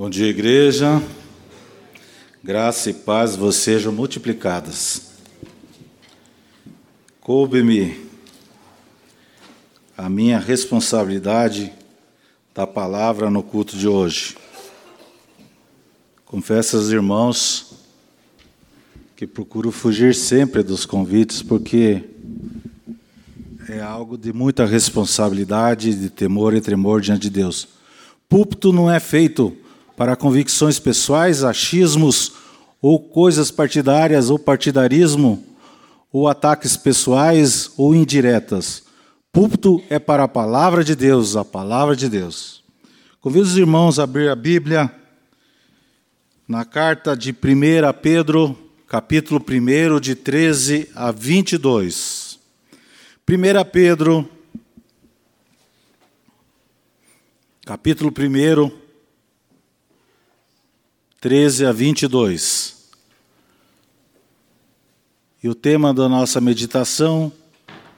Bom dia, igreja. Graça e paz vos sejam multiplicadas. Coube-me a minha responsabilidade da palavra no culto de hoje. Confesso aos irmãos que procuro fugir sempre dos convites, porque é algo de muita responsabilidade, de temor e tremor diante de Deus. Púlpito não é feito para convicções pessoais, achismos ou coisas partidárias ou partidarismo ou ataques pessoais ou indiretas. Púlpito é para a palavra de Deus, a palavra de Deus. Convido os irmãos a abrir a Bíblia na carta de 1 Pedro, capítulo 1, de 13 a 22. 1 Pedro, capítulo 1, 13 a 22. E o tema da nossa meditação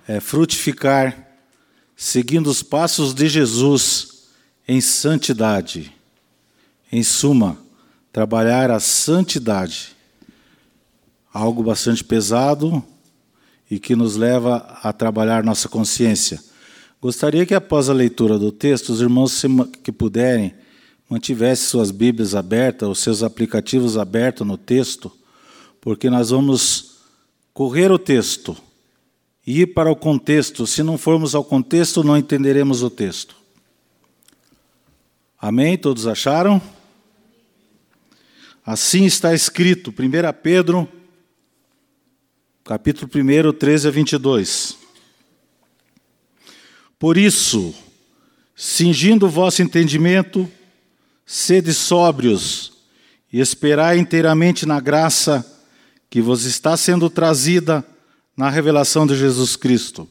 é frutificar, seguindo os passos de Jesus em santidade. Em suma, trabalhar a santidade. Algo bastante pesado e que nos leva a trabalhar nossa consciência. Gostaria que após a leitura do texto, os irmãos que puderem mantivesse suas Bíblias abertas, os seus aplicativos abertos no texto, porque nós vamos correr o texto e ir para o contexto. Se não formos ao contexto, não entenderemos o texto. Amém? Todos acharam? Assim está escrito, 1 Pedro, capítulo 1, 13 a 22. Por isso, cingindo o vosso entendimento, Sede sóbrios e esperai inteiramente na graça que vos está sendo trazida na revelação de Jesus Cristo.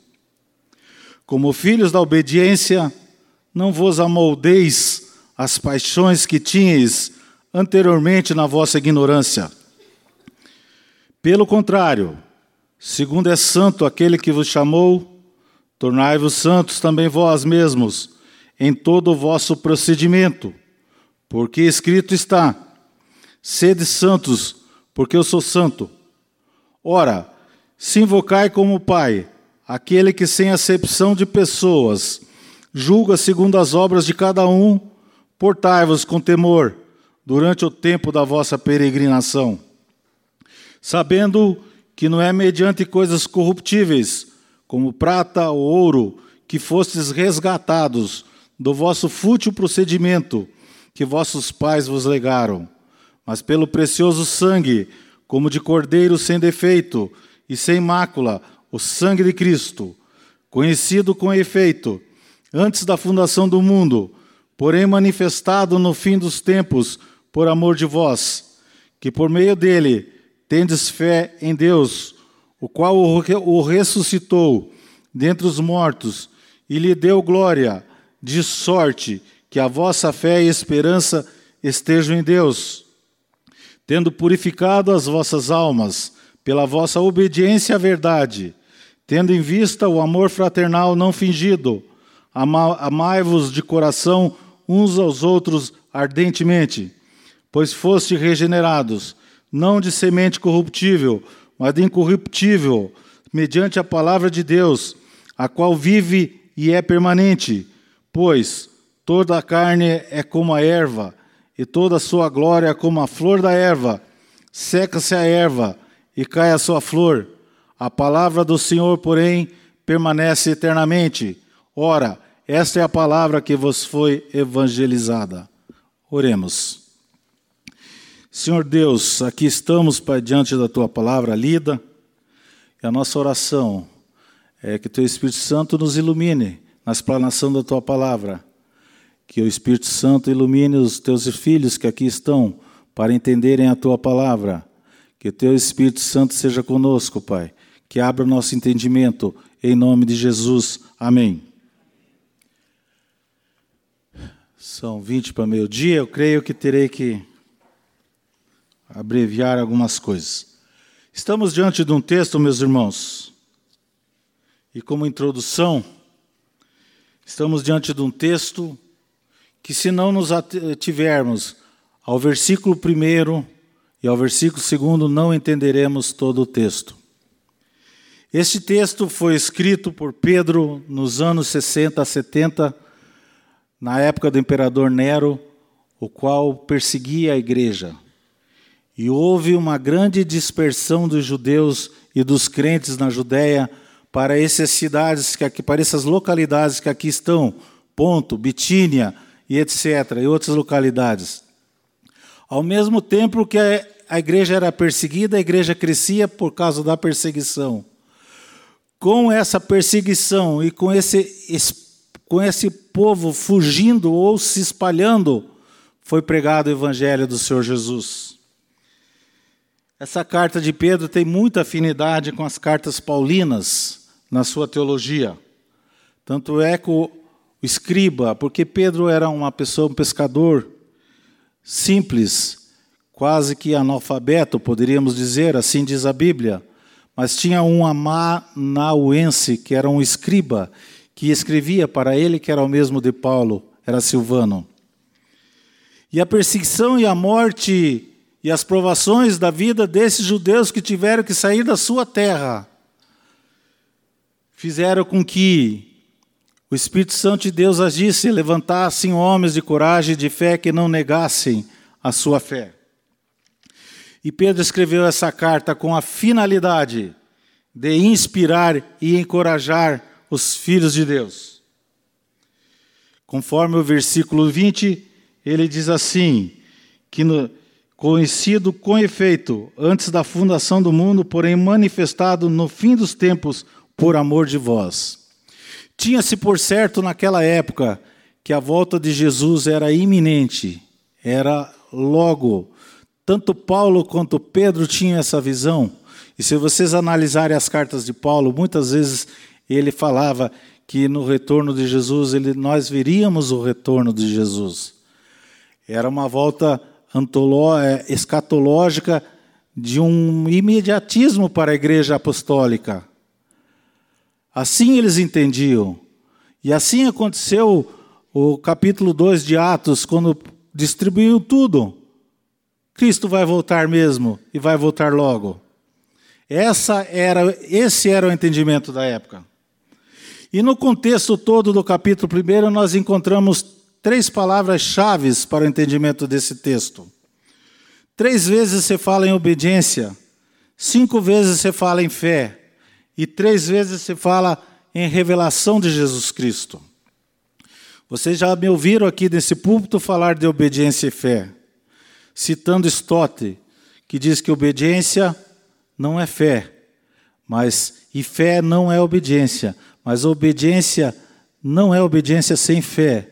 Como filhos da obediência, não vos amoldeis as paixões que tinhais anteriormente na vossa ignorância. Pelo contrário, segundo é santo aquele que vos chamou, tornai-vos santos também vós mesmos em todo o vosso procedimento porque escrito está: sede santos, porque eu sou santo. Ora, se invocai como Pai, aquele que sem acepção de pessoas julga segundo as obras de cada um, portai-vos com temor durante o tempo da vossa peregrinação, sabendo que não é mediante coisas corruptíveis, como prata ou ouro, que fostes resgatados do vosso fútil procedimento que vossos pais vos legaram, mas pelo precioso sangue, como de cordeiro sem defeito e sem mácula, o sangue de Cristo, conhecido com efeito antes da fundação do mundo, porém manifestado no fim dos tempos por amor de vós, que por meio dele tendes fé em Deus, o qual o ressuscitou dentre os mortos e lhe deu glória, de sorte que a vossa fé e esperança estejam em Deus, tendo purificado as vossas almas pela vossa obediência à verdade, tendo em vista o amor fraternal não fingido, amai-vos de coração uns aos outros ardentemente, pois foste regenerados, não de semente corruptível, mas de incorruptível, mediante a palavra de Deus, a qual vive e é permanente, pois Toda a carne é como a erva, e toda a sua glória é como a flor da erva. Seca-se a erva e cai a sua flor. A palavra do Senhor, porém, permanece eternamente. Ora, esta é a palavra que vos foi evangelizada. Oremos. Senhor Deus, aqui estamos Pai, diante da tua palavra lida, e a nossa oração é que teu Espírito Santo nos ilumine na explanação da tua palavra que o Espírito Santo ilumine os teus filhos que aqui estão para entenderem a tua palavra. Que o teu Espírito Santo seja conosco, Pai. Que abra o nosso entendimento, em nome de Jesus. Amém. São 20 para meio-dia, eu creio que terei que abreviar algumas coisas. Estamos diante de um texto, meus irmãos, e como introdução, estamos diante de um texto que se não nos tivermos ao versículo 1 e ao versículo 2 não entenderemos todo o texto. Este texto foi escrito por Pedro nos anos 60 a 70, na época do imperador Nero, o qual perseguia a igreja. E houve uma grande dispersão dos judeus e dos crentes na Judéia para essas cidades, que aqui, para essas localidades que aqui estão, Ponto, Bitínia e etc., e outras localidades. Ao mesmo tempo que a igreja era perseguida, a igreja crescia por causa da perseguição. Com essa perseguição e com esse, com esse povo fugindo ou se espalhando, foi pregado o evangelho do Senhor Jesus. Essa carta de Pedro tem muita afinidade com as cartas paulinas na sua teologia. Tanto é que o escriba, porque Pedro era uma pessoa, um pescador simples, quase que analfabeto, poderíamos dizer, assim diz a Bíblia. Mas tinha um amanauense, que era um escriba, que escrevia para ele, que era o mesmo de Paulo, era Silvano. E a perseguição e a morte e as provações da vida desses judeus que tiveram que sair da sua terra fizeram com que o Espírito Santo de Deus agisse levantassem homens de coragem e de fé que não negassem a sua fé. E Pedro escreveu essa carta com a finalidade de inspirar e encorajar os filhos de Deus. Conforme o versículo 20, ele diz assim: que no, conhecido com efeito antes da fundação do mundo, porém manifestado no fim dos tempos por amor de vós. Tinha-se por certo naquela época que a volta de Jesus era iminente, era logo. Tanto Paulo quanto Pedro tinham essa visão. E se vocês analisarem as cartas de Paulo, muitas vezes ele falava que no retorno de Jesus, ele, nós veríamos o retorno de Jesus. Era uma volta é, escatológica de um imediatismo para a igreja apostólica. Assim eles entendiam. E assim aconteceu o capítulo 2 de Atos, quando distribuiu tudo. Cristo vai voltar mesmo e vai voltar logo. Essa era, esse era o entendimento da época. E no contexto todo do capítulo 1, nós encontramos três palavras-chave para o entendimento desse texto. Três vezes você fala em obediência, cinco vezes você fala em fé, e três vezes se fala em revelação de Jesus Cristo. Vocês já me ouviram aqui nesse púlpito falar de obediência e fé, citando Stott, que diz que obediência não é fé, mas e fé não é obediência, mas obediência não é obediência sem fé,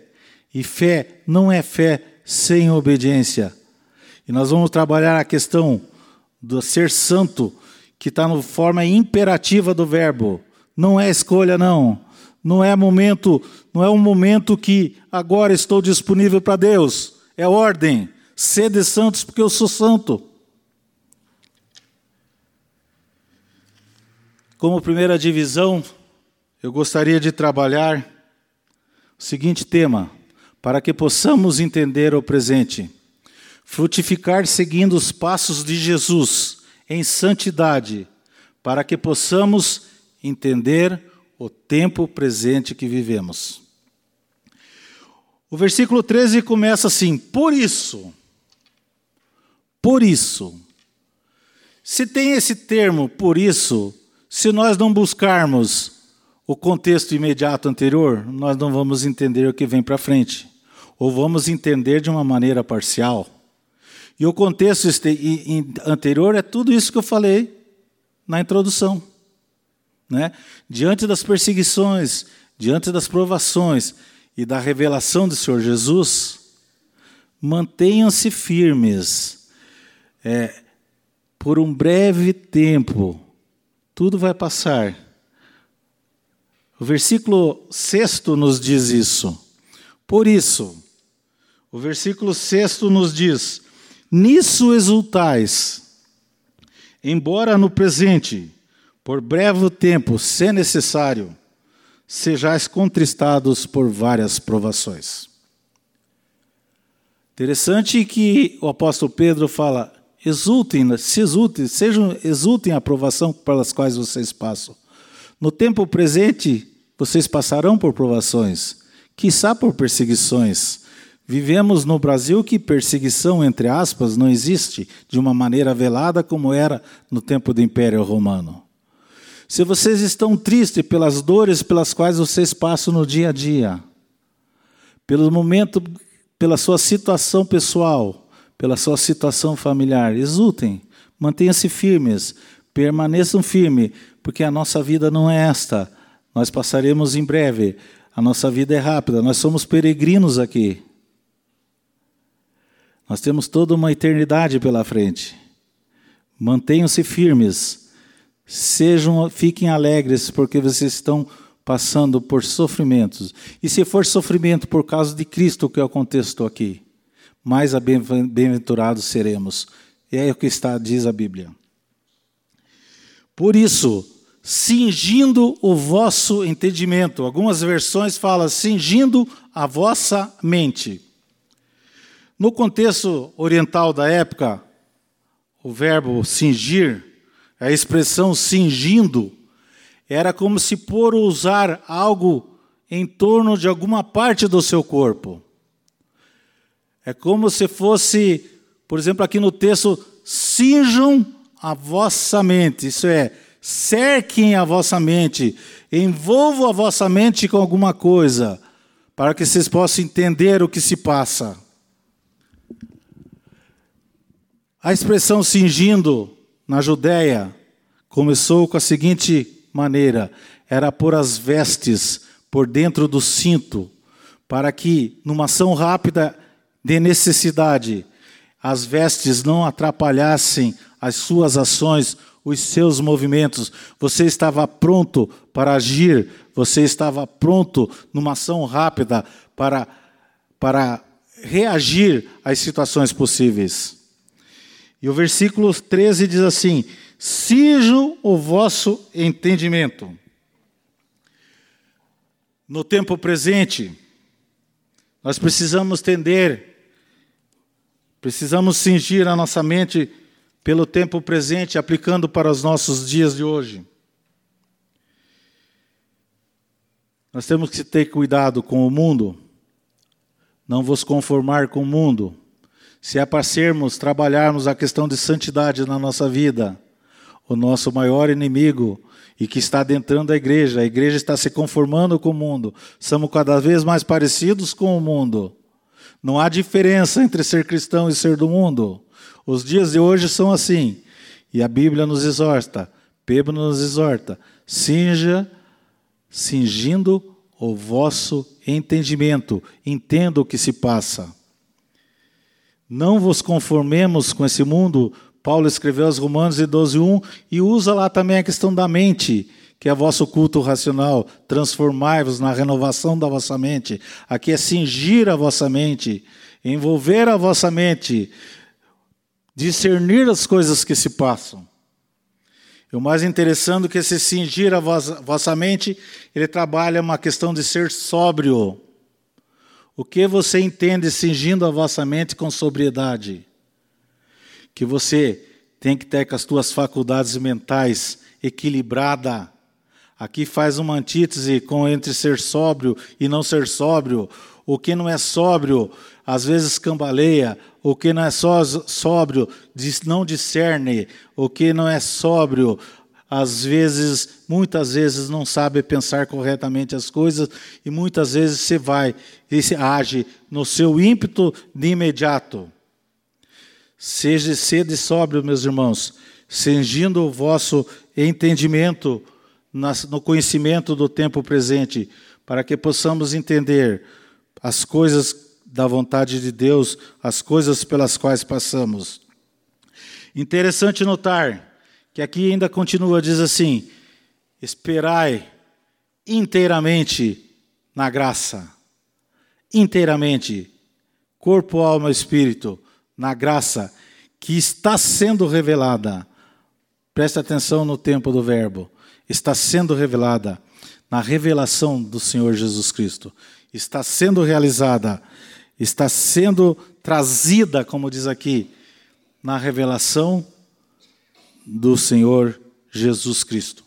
e fé não é fé sem obediência. E nós vamos trabalhar a questão do ser santo que está na forma imperativa do verbo. Não é escolha, não. Não é momento, não é um momento que agora estou disponível para Deus. É ordem. Sede santos porque eu sou santo. Como primeira divisão, eu gostaria de trabalhar o seguinte tema, para que possamos entender o presente. Frutificar seguindo os passos de Jesus em santidade, para que possamos entender o tempo presente que vivemos. O versículo 13 começa assim: Por isso, por isso. Se tem esse termo, por isso, se nós não buscarmos o contexto imediato anterior, nós não vamos entender o que vem para frente. Ou vamos entender de uma maneira parcial. E o contexto anterior é tudo isso que eu falei na introdução. Né? Diante das perseguições, diante das provações e da revelação do Senhor Jesus, mantenham-se firmes. É, por um breve tempo, tudo vai passar. O versículo 6 nos diz isso. Por isso, o versículo 6 nos diz: Nisso exultais, embora no presente, por breve tempo, se necessário, sejais contristados por várias provações. Interessante que o apóstolo Pedro fala: exultem, se exultem, sejam exultem a aprovação pelas quais vocês passam. No tempo presente, vocês passarão por provações, quiçá por perseguições. Vivemos no Brasil que perseguição, entre aspas, não existe de uma maneira velada como era no tempo do Império Romano. Se vocês estão tristes pelas dores pelas quais vocês passam no dia a dia, pelo momento pela sua situação pessoal, pela sua situação familiar. Exultem, mantenham-se firmes, permaneçam firmes, porque a nossa vida não é esta. Nós passaremos em breve. A nossa vida é rápida, nós somos peregrinos aqui. Nós temos toda uma eternidade pela frente. Mantenham-se firmes. Sejam, fiquem alegres, porque vocês estão passando por sofrimentos. E se for sofrimento por causa de Cristo, que é o contexto aqui, mais bem-aventurados seremos. E é o que está diz a Bíblia. Por isso, cingindo o vosso entendimento. Algumas versões falam cingindo a vossa mente. No contexto oriental da época, o verbo cingir, a expressão cingindo, era como se por usar algo em torno de alguma parte do seu corpo. É como se fosse, por exemplo, aqui no texto, cinjam a vossa mente. Isso é, cerquem a vossa mente, envolvam a vossa mente com alguma coisa, para que vocês possam entender o que se passa. A expressão cingindo na Judéia começou com a seguinte maneira era pôr as vestes por dentro do cinto, para que, numa ação rápida de necessidade, as vestes não atrapalhassem as suas ações, os seus movimentos. Você estava pronto para agir, você estava pronto numa ação rápida para, para reagir às situações possíveis. E o versículo 13 diz assim: Cijo o vosso entendimento. No tempo presente, nós precisamos tender, precisamos cingir a nossa mente pelo tempo presente, aplicando para os nossos dias de hoje. Nós temos que ter cuidado com o mundo, não vos conformar com o mundo. Se é para sermos, trabalharmos a questão de santidade na nossa vida, o nosso maior inimigo e que está adentrando a igreja. A igreja está se conformando com o mundo. Somos cada vez mais parecidos com o mundo. Não há diferença entre ser cristão e ser do mundo. Os dias de hoje são assim. E a Bíblia nos exorta, Pedro nos exorta, cinja, cingindo o vosso entendimento, entenda o que se passa. Não vos conformemos com esse mundo, Paulo escreveu aos Romanos em 12:1 e usa lá também a questão da mente, que é vosso culto racional, transformai-vos na renovação da vossa mente. Aqui é cingir a vossa mente, envolver a vossa mente, discernir as coisas que se passam. E o mais interessante é que esse cingir a vossa, vossa mente, ele trabalha uma questão de ser sóbrio. O que você entende cingindo a vossa mente com sobriedade? que você tem que ter com as tuas faculdades mentais equilibrada. Aqui faz uma antítese com entre ser sóbrio e não ser sóbrio. O que não é sóbrio, às vezes cambaleia. O que não é só sóbrio, não discerne. O que não é sóbrio, às vezes, muitas vezes não sabe pensar corretamente as coisas e muitas vezes você vai e age no seu ímpeto de imediato. Seja sede sóbrio, meus irmãos, cingindo o vosso entendimento no conhecimento do tempo presente, para que possamos entender as coisas da vontade de Deus, as coisas pelas quais passamos. Interessante notar que aqui ainda continua, diz assim: esperai inteiramente na graça, inteiramente, corpo, alma espírito na graça que está sendo revelada. Preste atenção no tempo do verbo. Está sendo revelada na revelação do Senhor Jesus Cristo. Está sendo realizada. está sendo trazida, como diz aqui, na revelação do Senhor Jesus Cristo.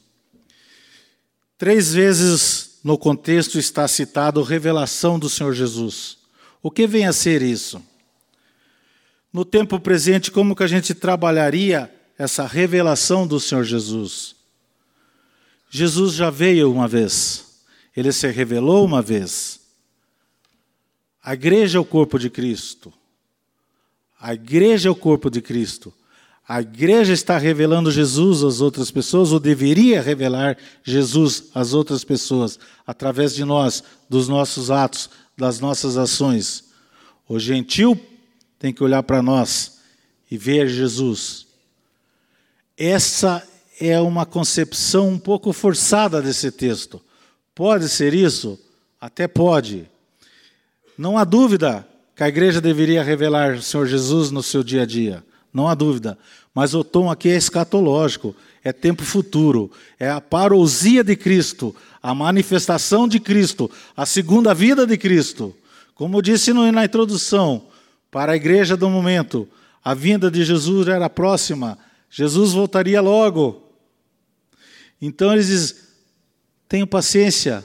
Três vezes no contexto está citado revelação do Senhor Jesus. O que vem a ser isso? No tempo presente, como que a gente trabalharia essa revelação do Senhor Jesus? Jesus já veio uma vez, ele se revelou uma vez. A igreja é o corpo de Cristo. A igreja é o corpo de Cristo. A igreja está revelando Jesus às outras pessoas, ou deveria revelar Jesus às outras pessoas, através de nós, dos nossos atos, das nossas ações. O gentil tem que olhar para nós e ver Jesus. Essa é uma concepção um pouco forçada desse texto. Pode ser isso? Até pode. Não há dúvida que a igreja deveria revelar o Senhor Jesus no seu dia a dia. Não há dúvida. Mas o tom aqui é escatológico, é tempo futuro, é a parousia de Cristo, a manifestação de Cristo, a segunda vida de Cristo. Como disse na introdução, para a igreja do momento, a vinda de Jesus era próxima, Jesus voltaria logo. Então eles dizem: tenham paciência,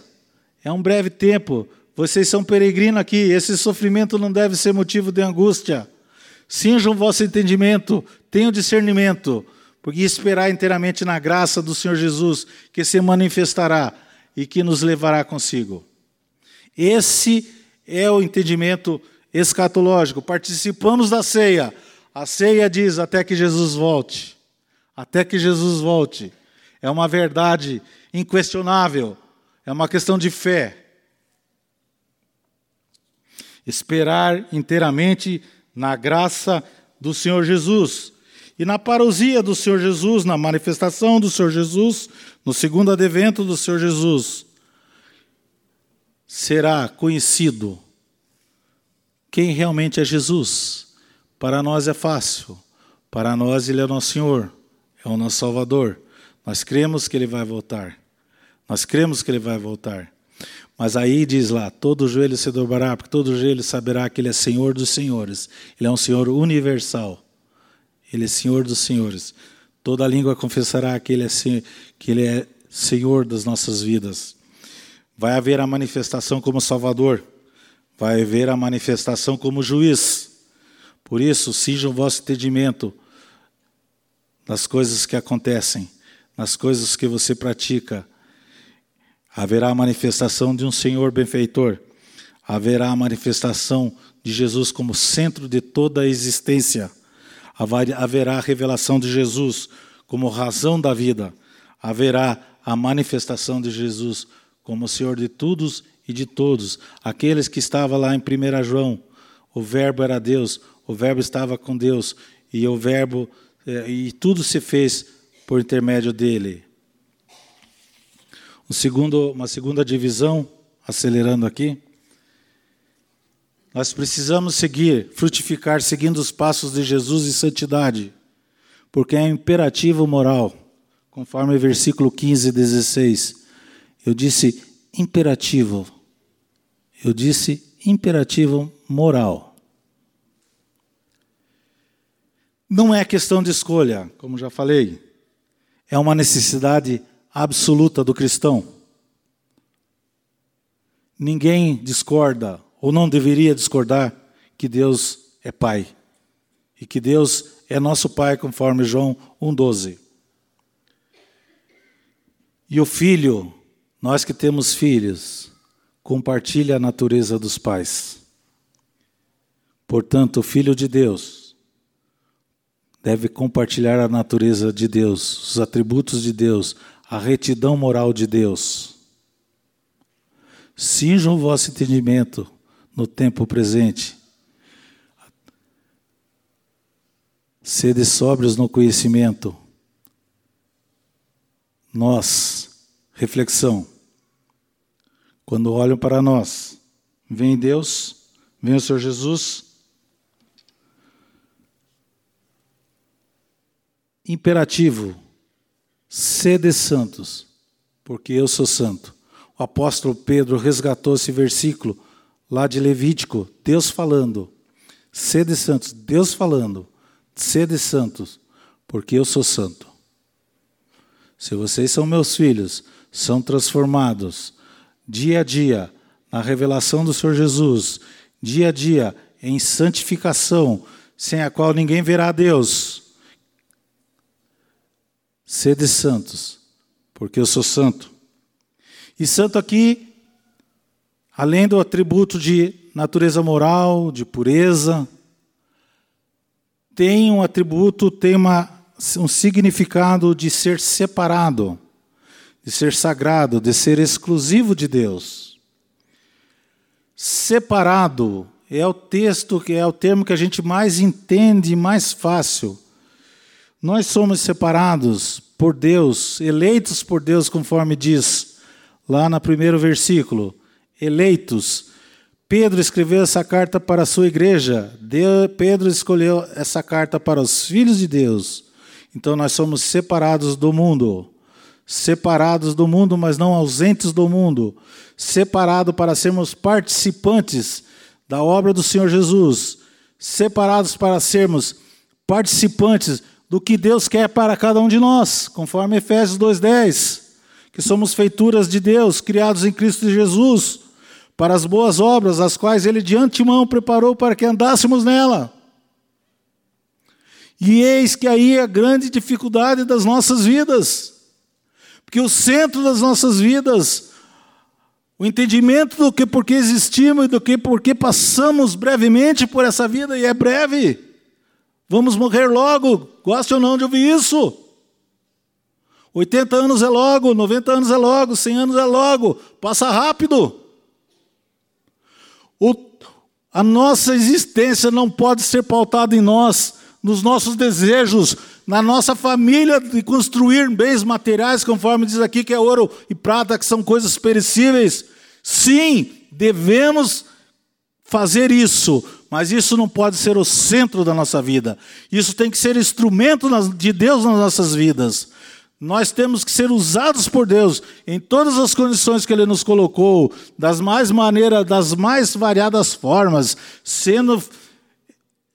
é um breve tempo, vocês são peregrinos aqui, esse sofrimento não deve ser motivo de angústia. Cinjam o vosso entendimento, tenham discernimento, porque esperar inteiramente na graça do Senhor Jesus, que se manifestará e que nos levará consigo. Esse é o entendimento escatológico. Participamos da ceia. A ceia diz até que Jesus volte. Até que Jesus volte. É uma verdade inquestionável. É uma questão de fé. Esperar inteiramente na graça do Senhor Jesus. E na parousia do Senhor Jesus, na manifestação do Senhor Jesus, no segundo advento do Senhor Jesus, será conhecido quem realmente é Jesus. Para nós é fácil, para nós Ele é nosso Senhor, é o nosso Salvador. Nós cremos que Ele vai voltar. Nós cremos que Ele vai voltar. Mas aí diz lá: todo joelho se dobrará, porque todo joelho saberá que Ele é Senhor dos senhores. Ele é um Senhor universal. Ele é Senhor dos senhores. Toda língua confessará que Ele é, que Ele é Senhor das nossas vidas. Vai haver a manifestação como Salvador. Vai haver a manifestação como juiz. Por isso, sejam o vosso entendimento nas coisas que acontecem, nas coisas que você pratica haverá a manifestação de um Senhor benfeitor, haverá a manifestação de Jesus como centro de toda a existência, haverá a revelação de Jesus como razão da vida, haverá a manifestação de Jesus como Senhor de todos e de todos, aqueles que estavam lá em 1 João, o Verbo era Deus, o Verbo estava com Deus, e o Verbo, eh, e tudo se fez por intermédio dele. Um segundo, uma segunda divisão, acelerando aqui. Nós precisamos seguir, frutificar, seguindo os passos de Jesus em santidade, porque é imperativo moral, conforme o versículo 15 e 16. Eu disse imperativo. Eu disse imperativo moral. Não é questão de escolha, como já falei. É uma necessidade absoluta do cristão. Ninguém discorda, ou não deveria discordar, que Deus é Pai. E que Deus é nosso Pai, conforme João 1,12. E o filho, nós que temos filhos, compartilha a natureza dos pais. Portanto, o filho de Deus deve compartilhar a natureza de Deus, os atributos de Deus, a retidão moral de Deus. Cinjam o vosso entendimento no tempo presente. Sede sóbrios no conhecimento. Nós, reflexão. Quando olham para nós, vem Deus, vem o Senhor Jesus. Imperativo Sede santos, porque eu sou santo. O apóstolo Pedro resgatou esse versículo lá de Levítico, Deus falando. Sede santos, Deus falando. Sede santos, porque eu sou santo. Se vocês são meus filhos, são transformados dia a dia na revelação do Senhor Jesus, dia a dia em santificação, sem a qual ninguém verá a Deus. Sede santos, porque eu sou santo. E santo aqui, além do atributo de natureza moral, de pureza, tem um atributo, tem uma, um significado de ser separado, de ser sagrado, de ser exclusivo de Deus. Separado é o texto que é o termo que a gente mais entende, mais fácil. Nós somos separados por Deus, eleitos por Deus, conforme diz lá no primeiro versículo. Eleitos. Pedro escreveu essa carta para a sua igreja. Pedro escolheu essa carta para os filhos de Deus. Então nós somos separados do mundo. Separados do mundo, mas não ausentes do mundo. Separados para sermos participantes da obra do Senhor Jesus. Separados para sermos participantes do que Deus quer para cada um de nós, conforme Efésios 2:10, que somos feituras de Deus, criados em Cristo Jesus, para as boas obras, as quais ele de antemão preparou para que andássemos nela. E eis que aí é a grande dificuldade das nossas vidas. Porque o centro das nossas vidas, o entendimento do que porque existimos e do que porque passamos brevemente por essa vida, e é breve, Vamos morrer logo, goste ou não de ouvir isso. 80 anos é logo, 90 anos é logo, 100 anos é logo, passa rápido. O, a nossa existência não pode ser pautada em nós, nos nossos desejos, na nossa família, de construir bens materiais, conforme diz aqui que é ouro e prata, que são coisas perecíveis. Sim, devemos fazer isso, mas isso não pode ser o centro da nossa vida. Isso tem que ser instrumento de Deus nas nossas vidas. Nós temos que ser usados por Deus em todas as condições que Ele nos colocou, das mais maneiras, das mais variadas formas, sendo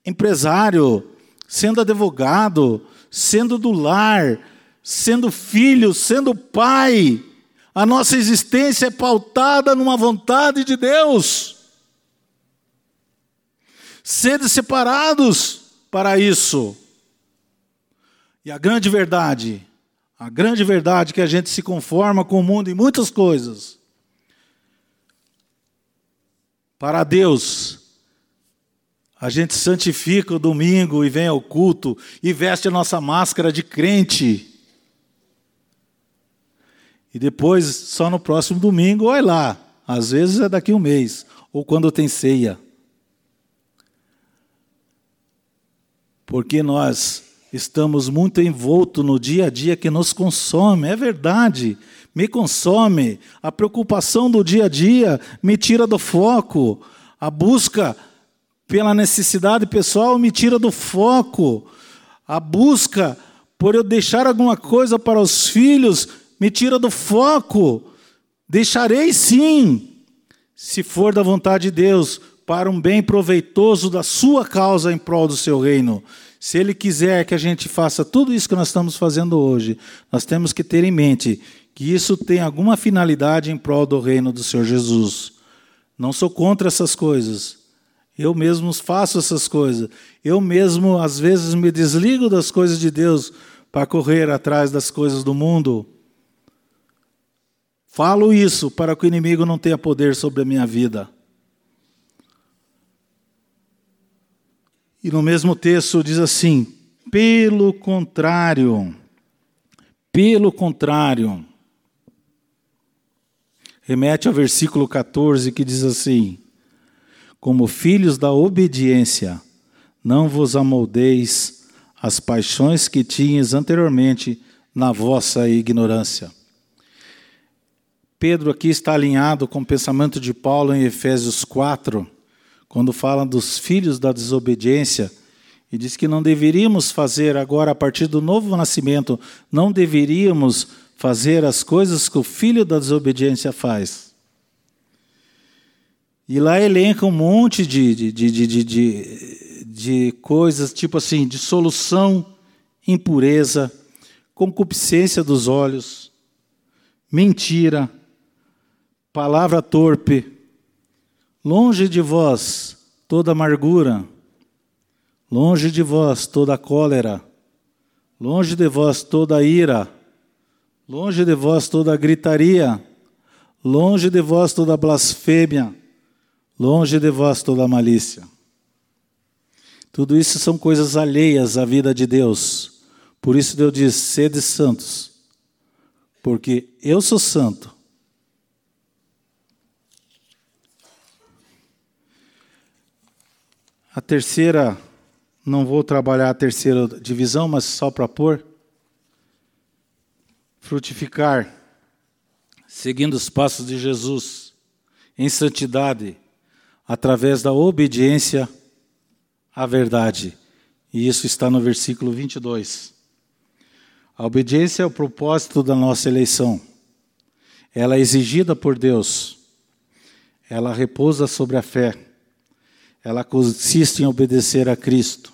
empresário, sendo advogado, sendo do lar, sendo filho, sendo pai. A nossa existência é pautada numa vontade de Deus. Sede separados para isso. E a grande verdade, a grande verdade é que a gente se conforma com o mundo em muitas coisas. Para Deus, a gente santifica o domingo e vem ao culto e veste a nossa máscara de crente. E depois, só no próximo domingo, olha lá. Às vezes é daqui um mês, ou quando tem ceia. Porque nós estamos muito envoltos no dia a dia que nos consome, é verdade, me consome. A preocupação do dia a dia me tira do foco, a busca pela necessidade pessoal me tira do foco, a busca por eu deixar alguma coisa para os filhos me tira do foco. Deixarei sim, se for da vontade de Deus, para um bem proveitoso da sua causa em prol do seu reino. Se ele quiser que a gente faça tudo isso que nós estamos fazendo hoje, nós temos que ter em mente que isso tem alguma finalidade em prol do reino do Senhor Jesus. Não sou contra essas coisas. Eu mesmo faço essas coisas. Eu mesmo, às vezes, me desligo das coisas de Deus para correr atrás das coisas do mundo. Falo isso para que o inimigo não tenha poder sobre a minha vida. E no mesmo texto diz assim: pelo contrário, pelo contrário, remete ao versículo 14 que diz assim: Como filhos da obediência, não vos amoldeis as paixões que tinhas anteriormente na vossa ignorância. Pedro aqui está alinhado com o pensamento de Paulo em Efésios 4, quando fala dos filhos da desobediência, e diz que não deveríamos fazer agora, a partir do novo nascimento, não deveríamos fazer as coisas que o filho da desobediência faz. E lá elenca um monte de, de, de, de, de, de coisas, tipo assim, de solução, impureza, concupiscência dos olhos, mentira, palavra torpe, longe de vós toda amargura, longe de vós toda cólera, longe de vós toda ira, longe de vós toda gritaria, longe de vós toda blasfêmia, longe de vós toda malícia. Tudo isso são coisas alheias à vida de Deus. Por isso Deus diz: sede santos, porque eu sou santo. A terceira, não vou trabalhar a terceira divisão, mas só para pôr. Frutificar, seguindo os passos de Jesus, em santidade, através da obediência à verdade. E isso está no versículo 22. A obediência é o propósito da nossa eleição. Ela é exigida por Deus. Ela repousa sobre a fé. Ela consiste em obedecer a Cristo.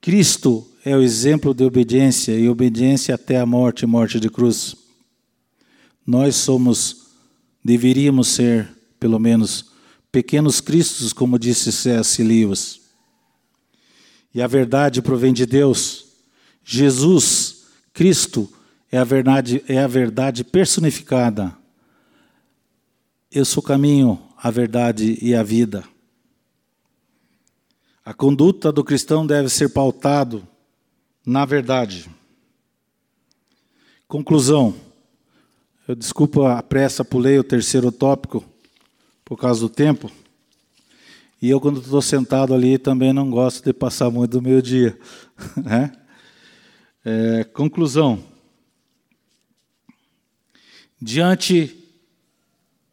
Cristo é o exemplo de obediência e obediência até a morte morte de cruz. Nós somos, deveríamos ser, pelo menos, pequenos cristos, como disse C.S. Lewis. E a verdade provém de Deus. Jesus, Cristo, é a verdade, é a verdade personificada. Eu sou o caminho, a verdade e a vida. A conduta do cristão deve ser pautado na verdade. Conclusão. Eu desculpa a pressa, pulei o terceiro tópico por causa do tempo. E eu, quando estou sentado ali, também não gosto de passar muito do meu dia. Né? É, conclusão. Diante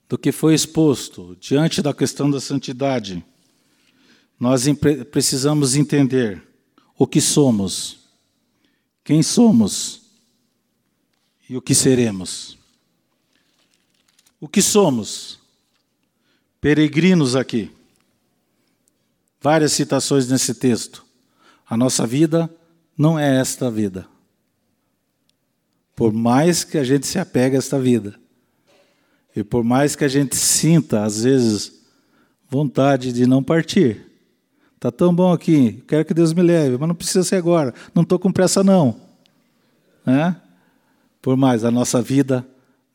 do que foi exposto, diante da questão da santidade, nós precisamos entender o que somos, quem somos e o que seremos. O que somos? peregrinos aqui. Várias citações nesse texto. A nossa vida não é esta vida. Por mais que a gente se apegue a esta vida, e por mais que a gente sinta, às vezes, vontade de não partir. Está tão bom aqui, quero que Deus me leve, mas não precisa ser agora, não estou com pressa não. Né? Por mais, a nossa vida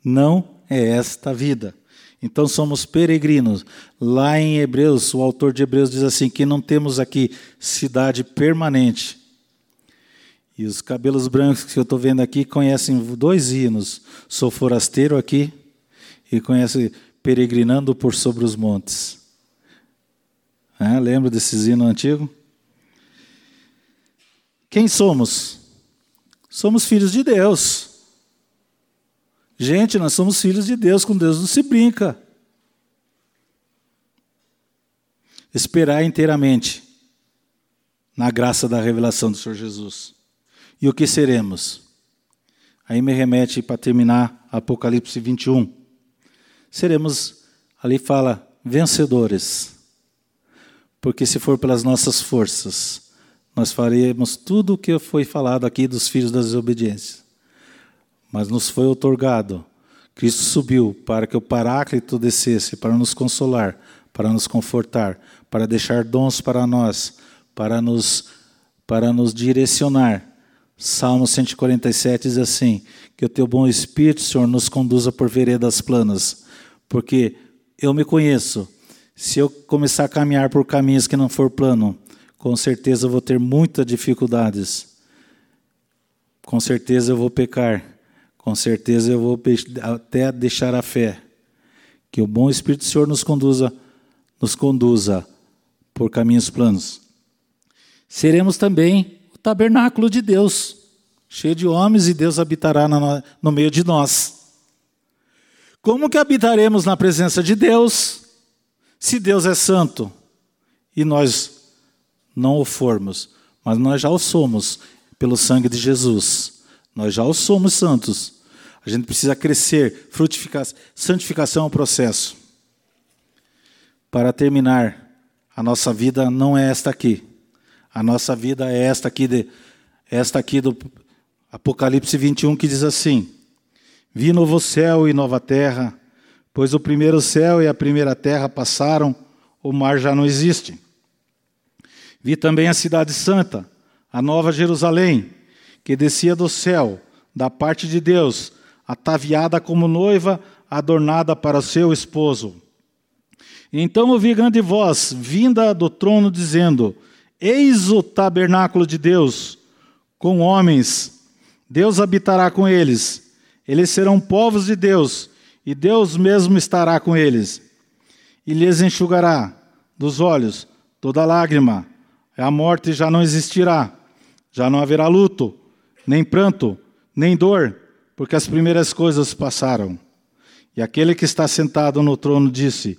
não é esta vida. Então somos peregrinos. Lá em Hebreus, o autor de Hebreus diz assim: que não temos aqui cidade permanente. E os cabelos brancos que eu estou vendo aqui conhecem dois hinos. Sou forasteiro aqui e conhece peregrinando por sobre os montes. É, lembra desses hinos antigos? Quem somos? Somos filhos de Deus. Gente, nós somos filhos de Deus, com Deus não se brinca. Esperar inteiramente na graça da revelação do Senhor Jesus. E o que seremos? Aí me remete para terminar Apocalipse 21. Seremos, ali fala, vencedores. Porque se for pelas nossas forças, nós faremos tudo o que foi falado aqui dos filhos da desobediência mas nos foi otorgado. Cristo subiu para que o Paráclito descesse para nos consolar, para nos confortar, para deixar dons para nós, para nos, para nos direcionar. Salmo 147 diz assim: Que o teu bom Espírito, Senhor, nos conduza por veredas planas, porque eu me conheço. Se eu começar a caminhar por caminhos que não for plano, com certeza vou ter muitas dificuldades. Com certeza eu vou pecar com certeza eu vou até deixar a fé. Que o bom Espírito do Senhor nos conduza, nos conduza por caminhos planos. Seremos também o tabernáculo de Deus, cheio de homens, e Deus habitará no meio de nós. Como que habitaremos na presença de Deus, se Deus é santo e nós não o formos, mas nós já o somos pelo sangue de Jesus. Nós já o somos santos. A gente precisa crescer, frutificar. Santificação é um processo. para terminar, a nossa vida não é esta aqui. A nossa vida é esta aqui, de, esta aqui do Apocalipse 21, que diz assim: Vi novo céu e nova terra, pois o primeiro céu e a primeira terra passaram, o mar já não existe. Vi também a cidade santa, a nova Jerusalém, que descia do céu, da parte de Deus, ataviada como noiva, adornada para seu esposo. Então ouvi grande voz, vinda do trono, dizendo: Eis o tabernáculo de Deus, com homens, Deus habitará com eles, eles serão povos de Deus, e Deus mesmo estará com eles, e lhes enxugará dos olhos toda lágrima, a morte já não existirá, já não haverá luto, nem pranto, nem dor, porque as primeiras coisas passaram. E aquele que está sentado no trono disse: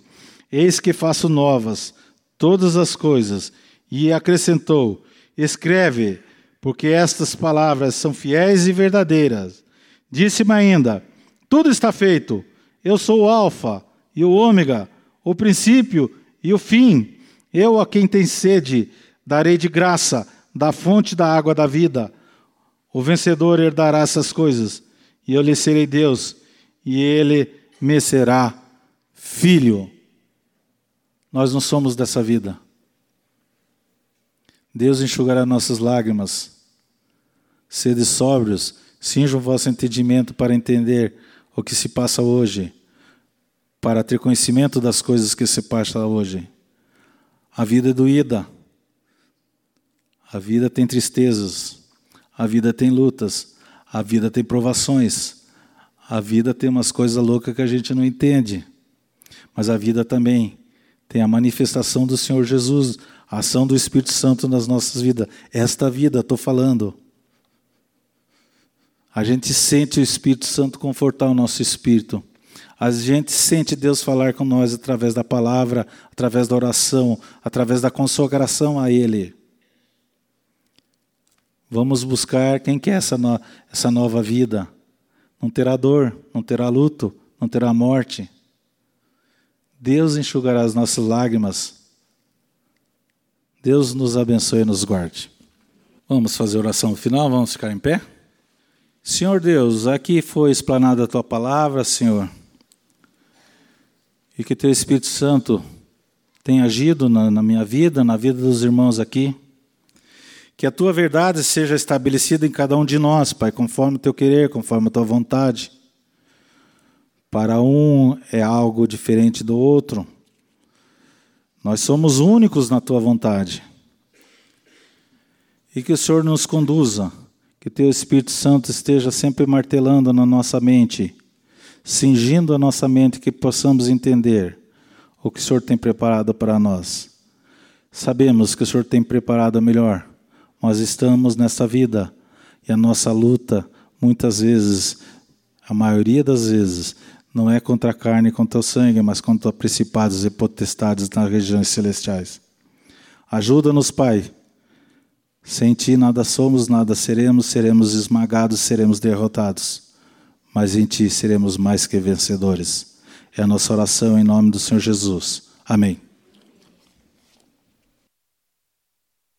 Eis que faço novas todas as coisas. E acrescentou: Escreve, porque estas palavras são fiéis e verdadeiras. Disse-me ainda: Tudo está feito. Eu sou o Alfa e o Ômega, o princípio e o fim. Eu, a quem tem sede, darei de graça da fonte da água da vida. O vencedor herdará essas coisas, e eu lhe serei Deus, e ele me será filho. Nós não somos dessa vida. Deus enxugará nossas lágrimas. Sede sóbrios, cinja o vosso entendimento para entender o que se passa hoje, para ter conhecimento das coisas que se passa hoje. A vida é doída. A vida tem tristezas. A vida tem lutas. A vida tem provações. A vida tem umas coisas loucas que a gente não entende. Mas a vida também tem a manifestação do Senhor Jesus, a ação do Espírito Santo nas nossas vidas. Esta vida, estou falando. A gente sente o Espírito Santo confortar o nosso espírito. A gente sente Deus falar com nós através da palavra, através da oração, através da consagração a Ele. Vamos buscar quem quer essa, no, essa nova vida. Não terá dor, não terá luto, não terá morte. Deus enxugará as nossas lágrimas. Deus nos abençoe e nos guarde. Vamos fazer oração final, vamos ficar em pé? Senhor Deus, aqui foi explanada a tua palavra, Senhor. E que teu Espírito Santo tenha agido na, na minha vida, na vida dos irmãos aqui. Que a tua verdade seja estabelecida em cada um de nós, Pai, conforme o teu querer, conforme a tua vontade. Para um é algo diferente do outro. Nós somos únicos na tua vontade. E que o Senhor nos conduza, que teu Espírito Santo esteja sempre martelando na nossa mente, cingindo a nossa mente, que possamos entender o que o Senhor tem preparado para nós. Sabemos que o Senhor tem preparado melhor. Nós estamos nessa vida e a nossa luta, muitas vezes, a maioria das vezes, não é contra a carne e contra o sangue, mas contra principados e potestades nas regiões celestiais. Ajuda-nos, Pai. Sem ti nada somos, nada seremos, seremos esmagados, seremos derrotados. Mas em ti seremos mais que vencedores. É a nossa oração em nome do Senhor Jesus. Amém.